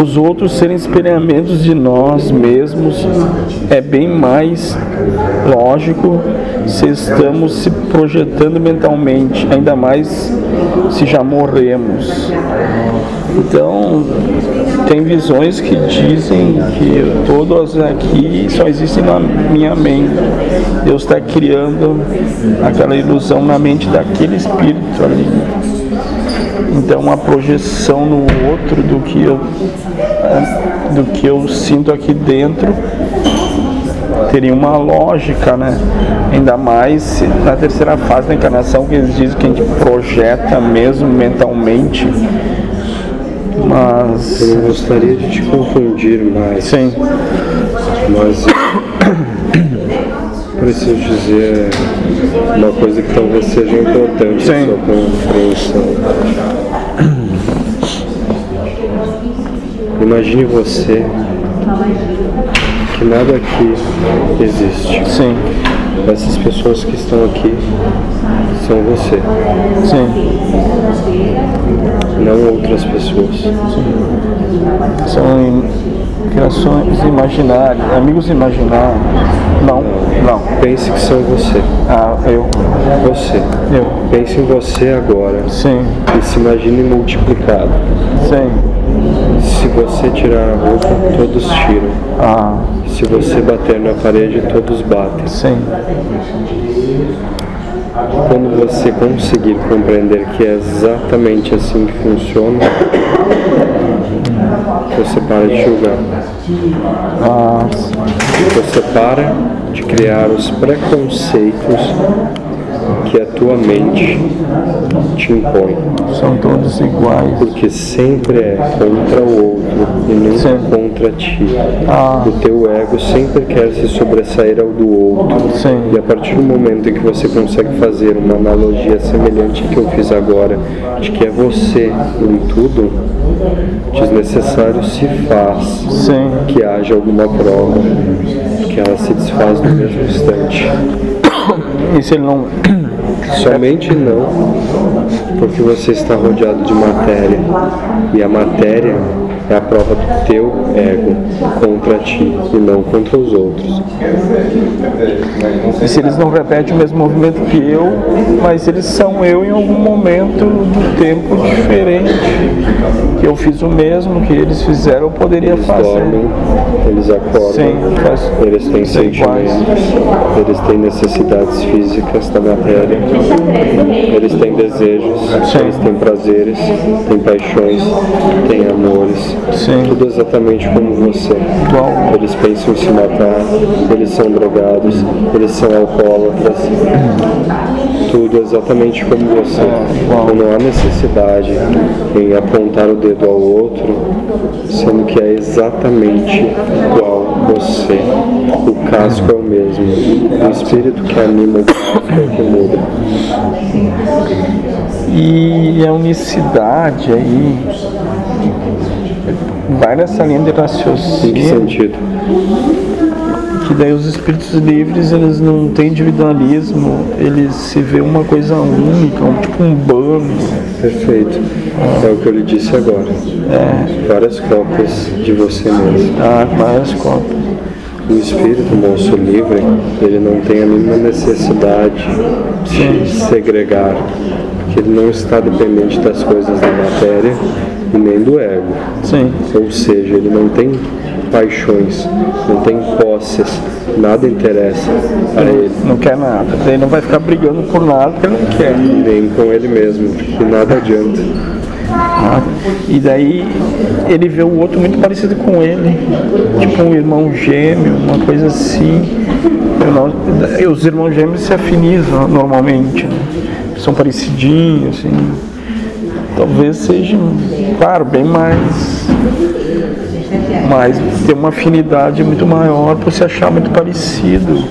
os outros serem espelhamentos de nós mesmos é bem mais lógico se estamos se projetando mentalmente, ainda mais se já morremos. Então, tem visões que dizem que todas aqui só existem na minha mente. Deus está criando aquela ilusão na mente daquele espírito ali. Então, a projeção no outro do que eu, do que eu sinto aqui dentro teria uma lógica, né? Ainda mais na terceira fase da encarnação, que eles dizem que a gente projeta mesmo mentalmente mas. Eu não gostaria de te confundir mais. Sim. Mas preciso dizer uma coisa que talvez seja importante Sim. a sua compreensão. Imagine você que nada aqui existe. Sim. Essas pessoas que estão aqui são você, Sim. não outras pessoas. São im- criações imaginárias, amigos imaginários. Não, não. Pense que são você. Ah, eu. Você. Eu. Pense em você agora Sim. e se imagine multiplicado. Sim. Se você tirar a roupa, todos tiram. Ah, Se você bater na parede, todos batem. sim. Quando você conseguir compreender que é exatamente assim que funciona, você para de julgar. Ah, Você para de criar os preconceitos que a tua mente te impõe. são todos iguais. Porque sempre é contra o outro e nunca Sim. contra ti. Ah. O teu ego sempre quer se sobressair ao do outro. Sim. E a partir do momento em que você consegue fazer uma analogia semelhante à que eu fiz agora, de que é você em tudo, desnecessário se faz Sim. que haja alguma prova, que ela se desfaz no mesmo instante. E se ele não. Somente não, porque você está rodeado de matéria. E a matéria é a prova do teu ego contra ti e não contra os outros. E se eles não repetem o mesmo movimento que eu, mas eles são eu em algum momento do tempo diferente. Que eu fiz o mesmo que eles fizeram, eu poderia Eles fazer. dormem, eles acordam, Sim, eles têm sentimentos, eles têm necessidades físicas da matéria, eles têm desejos, Sim. eles têm prazeres, têm paixões, têm amores, Sim. tudo exatamente como você. Igual. Eles pensam em se matar, eles são drogados, eles são alcoólatras, tudo exatamente como você. igual. Então não há necessidade em apontar o dedo ao outro, sendo que é exatamente igual você. O casco é o mesmo. O espírito que anima o casco é o que muda. E a unicidade aí vai nessa linha de Em que raciocínio sentido? que daí os espíritos livres eles não têm individualismo, eles se vê uma coisa única, um, tipo um bando. Perfeito. É o que eu lhe disse agora. Várias cópias de você mesmo. Ah, várias cópias. O espírito moço livre, ele não tem a mínima necessidade de segregar, porque ele não está dependente das coisas da matéria e nem do ego. Sim, Ou seja, ele não tem paixões, não tem posses, nada interessa a ele, não quer nada. Daí não vai ficar brigando por nada que ele não quer. nem com ele mesmo, porque nada adianta. Ah, E daí ele vê o outro muito parecido com ele, tipo um irmão gêmeo, uma coisa assim. Os irmãos gêmeos se afinizam normalmente, né? são parecidinhos, assim. Talvez seja, claro, bem mais. Mas ter uma afinidade muito maior por se achar muito parecido.